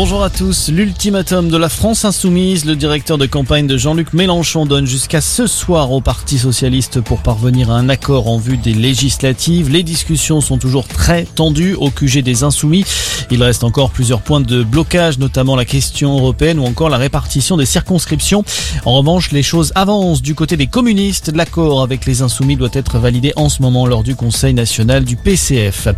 Bonjour à tous. L'ultimatum de la France insoumise, le directeur de campagne de Jean-Luc Mélenchon donne jusqu'à ce soir au Parti socialiste pour parvenir à un accord en vue des législatives. Les discussions sont toujours très tendues au QG des insoumis. Il reste encore plusieurs points de blocage, notamment la question européenne ou encore la répartition des circonscriptions. En revanche, les choses avancent du côté des communistes. L'accord avec les insoumis doit être validé en ce moment lors du Conseil national du PCF.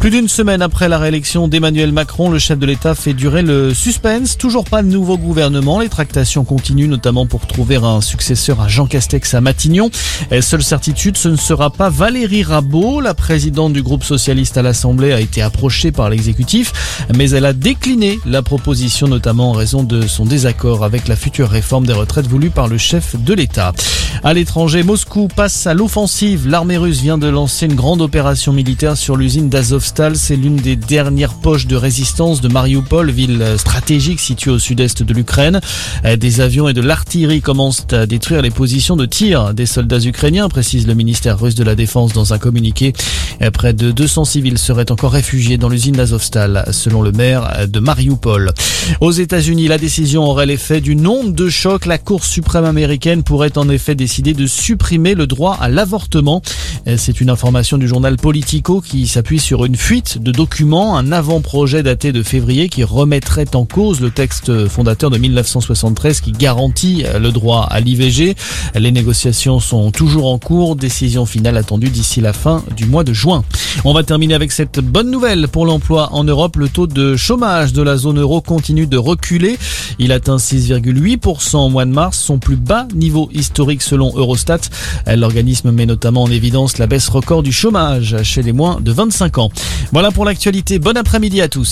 Plus d'une semaine après la réélection d'Emmanuel Macron, le chef de l'État fait durer le suspense. Toujours pas de nouveau gouvernement. Les tractations continuent, notamment pour trouver un successeur à Jean Castex à Matignon. Seule certitude, ce ne sera pas Valérie Rabault. La présidente du groupe socialiste à l'Assemblée a été approchée par l'exécutif, mais elle a décliné la proposition, notamment en raison de son désaccord avec la future réforme des retraites voulue par le chef de l'État. À l'étranger, Moscou passe à l'offensive. L'armée russe vient de lancer une grande opération militaire sur l'usine d'Azovstal. C'est l'une des dernières poches de résistance de Mariupol, ville stratégique située au sud-est de l'Ukraine. Euh, des avions et de l'artillerie commencent à détruire les positions de tir des soldats ukrainiens, précise le ministère russe de la Défense dans un communiqué. Euh, près de 200 civils seraient encore réfugiés dans l'usine d'Azovstal, selon le maire de Mariupol. Aux États-Unis, la décision aurait l'effet d'une onde de choc. La Cour suprême américaine pourrait en effet décider de supprimer le droit à l'avortement. Euh, c'est une information du journal Politico qui s'appuie sur une fuite de documents, un avant-projet daté de février qui remet remettrait en cause le texte fondateur de 1973 qui garantit le droit à l'IVG. Les négociations sont toujours en cours, décision finale attendue d'ici la fin du mois de juin. On va terminer avec cette bonne nouvelle pour l'emploi en Europe. Le taux de chômage de la zone euro continue de reculer. Il atteint 6,8% au mois de mars, son plus bas niveau historique selon Eurostat. L'organisme met notamment en évidence la baisse record du chômage chez les moins de 25 ans. Voilà pour l'actualité. Bon après-midi à tous.